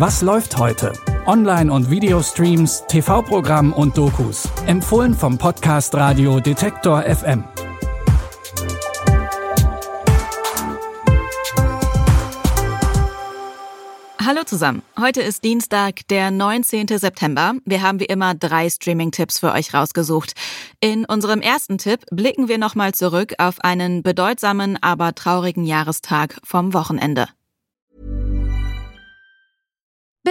Was läuft heute? Online- und Videostreams, TV-Programm und Dokus. Empfohlen vom Podcast Radio Detektor FM. Hallo zusammen. Heute ist Dienstag, der 19. September. Wir haben wie immer drei Streaming-Tipps für euch rausgesucht. In unserem ersten Tipp blicken wir nochmal zurück auf einen bedeutsamen, aber traurigen Jahrestag vom Wochenende.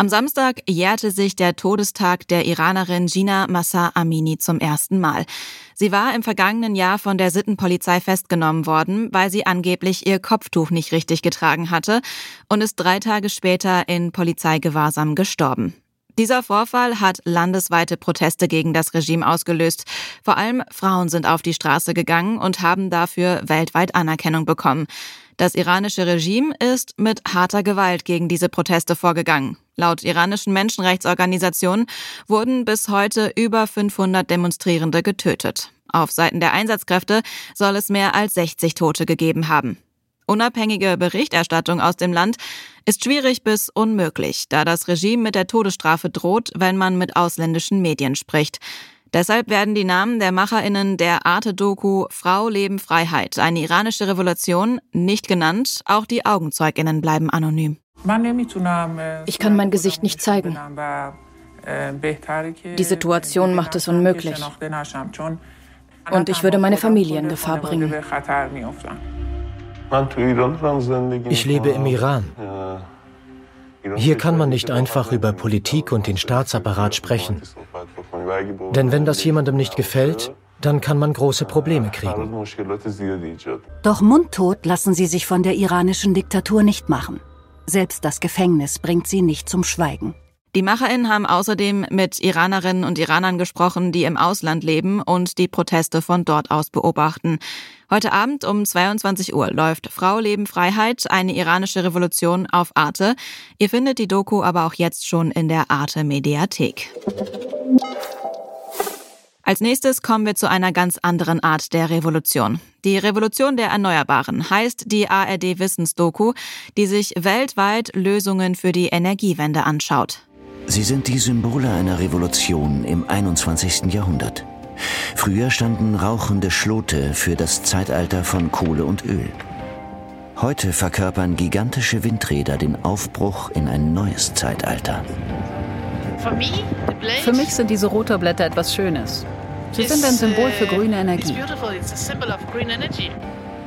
Am Samstag jährte sich der Todestag der Iranerin Gina Massa Amini zum ersten Mal. Sie war im vergangenen Jahr von der Sittenpolizei festgenommen worden, weil sie angeblich ihr Kopftuch nicht richtig getragen hatte und ist drei Tage später in Polizeigewahrsam gestorben. Dieser Vorfall hat landesweite Proteste gegen das Regime ausgelöst. Vor allem Frauen sind auf die Straße gegangen und haben dafür weltweit Anerkennung bekommen. Das iranische Regime ist mit harter Gewalt gegen diese Proteste vorgegangen. Laut iranischen Menschenrechtsorganisationen wurden bis heute über 500 Demonstrierende getötet. Auf Seiten der Einsatzkräfte soll es mehr als 60 Tote gegeben haben. Unabhängige Berichterstattung aus dem Land ist schwierig bis unmöglich, da das Regime mit der Todesstrafe droht, wenn man mit ausländischen Medien spricht. Deshalb werden die Namen der MacherInnen der Arte-Doku Frau, Leben, Freiheit, eine iranische Revolution, nicht genannt. Auch die AugenzeugInnen bleiben anonym. Ich kann mein Gesicht nicht zeigen. Die Situation macht es unmöglich. Und ich würde meine Familie in Gefahr bringen. Ich lebe im Iran. Hier kann man nicht einfach über Politik und den Staatsapparat sprechen. Denn wenn das jemandem nicht gefällt, dann kann man große Probleme kriegen. Doch mundtot lassen sie sich von der iranischen Diktatur nicht machen. Selbst das Gefängnis bringt sie nicht zum Schweigen. Die MacherInnen haben außerdem mit Iranerinnen und Iranern gesprochen, die im Ausland leben und die Proteste von dort aus beobachten. Heute Abend um 22 Uhr läuft Frau Leben Freiheit, eine iranische Revolution auf Arte. Ihr findet die Doku aber auch jetzt schon in der Arte Mediathek. Als nächstes kommen wir zu einer ganz anderen Art der Revolution. Die Revolution der Erneuerbaren heißt die ARD Wissensdoku, die sich weltweit Lösungen für die Energiewende anschaut. Sie sind die Symbole einer Revolution im 21. Jahrhundert. Früher standen rauchende Schlote für das Zeitalter von Kohle und Öl. Heute verkörpern gigantische Windräder den Aufbruch in ein neues Zeitalter. Für mich sind diese Rotorblätter etwas Schönes. Sie sind ein Symbol für grüne Energie.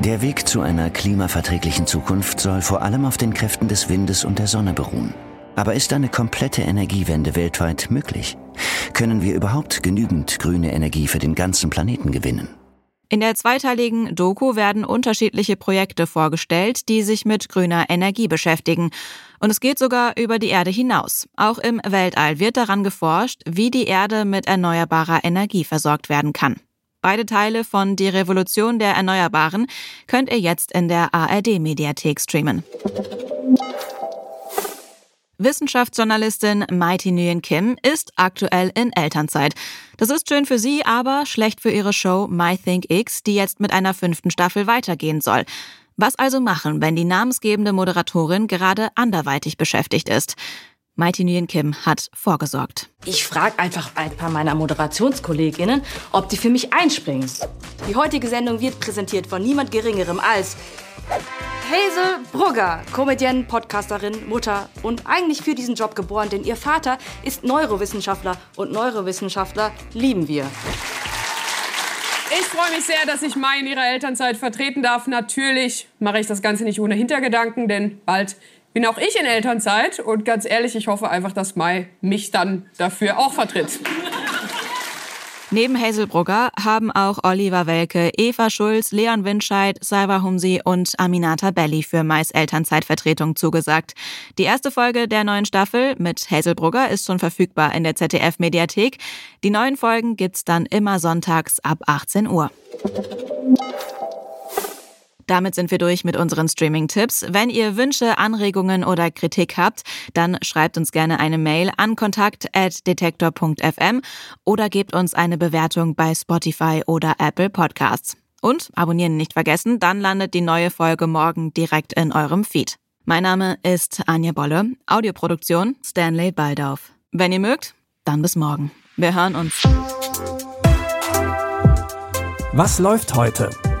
Der Weg zu einer klimaverträglichen Zukunft soll vor allem auf den Kräften des Windes und der Sonne beruhen. Aber ist eine komplette Energiewende weltweit möglich? Können wir überhaupt genügend grüne Energie für den ganzen Planeten gewinnen? In der zweiteiligen Doku werden unterschiedliche Projekte vorgestellt, die sich mit grüner Energie beschäftigen. Und es geht sogar über die Erde hinaus. Auch im Weltall wird daran geforscht, wie die Erde mit erneuerbarer Energie versorgt werden kann. Beide Teile von Die Revolution der Erneuerbaren könnt ihr jetzt in der ARD-Mediathek streamen. Wissenschaftsjournalistin Mighty Nguyen Kim ist aktuell in Elternzeit. Das ist schön für sie, aber schlecht für ihre Show My Think X, die jetzt mit einer fünften Staffel weitergehen soll. Was also machen, wenn die namensgebende Moderatorin gerade anderweitig beschäftigt ist? Mighty Nguyen Kim hat vorgesorgt. Ich frage einfach ein paar meiner Moderationskolleginnen, ob die für mich einspringen. Die heutige Sendung wird präsentiert von niemand Geringerem als Hazel Brugger, Comedienne, Podcasterin, Mutter und eigentlich für diesen Job geboren, denn ihr Vater ist Neurowissenschaftler und Neurowissenschaftler lieben wir. Ich freue mich sehr, dass ich Mai in ihrer Elternzeit vertreten darf. Natürlich mache ich das Ganze nicht ohne Hintergedanken, denn bald bin auch ich in Elternzeit. Und ganz ehrlich, ich hoffe einfach, dass Mai mich dann dafür auch vertritt. Neben Hazel Brugger haben auch Oliver Welke, Eva Schulz, Leon Windscheid, Salva Humsi und Aminata Belli für Mais Elternzeitvertretung zugesagt. Die erste Folge der neuen Staffel mit Hazel Brugger ist schon verfügbar in der ZDF-Mediathek. Die neuen Folgen gibt's dann immer sonntags ab 18 Uhr. Damit sind wir durch mit unseren Streaming-Tipps. Wenn ihr Wünsche, Anregungen oder Kritik habt, dann schreibt uns gerne eine Mail an kontakt.detektor.fm oder gebt uns eine Bewertung bei Spotify oder Apple Podcasts. Und abonnieren nicht vergessen, dann landet die neue Folge morgen direkt in eurem Feed. Mein Name ist Anja Bolle, Audioproduktion Stanley Baldauf. Wenn ihr mögt, dann bis morgen. Wir hören uns. Was läuft heute?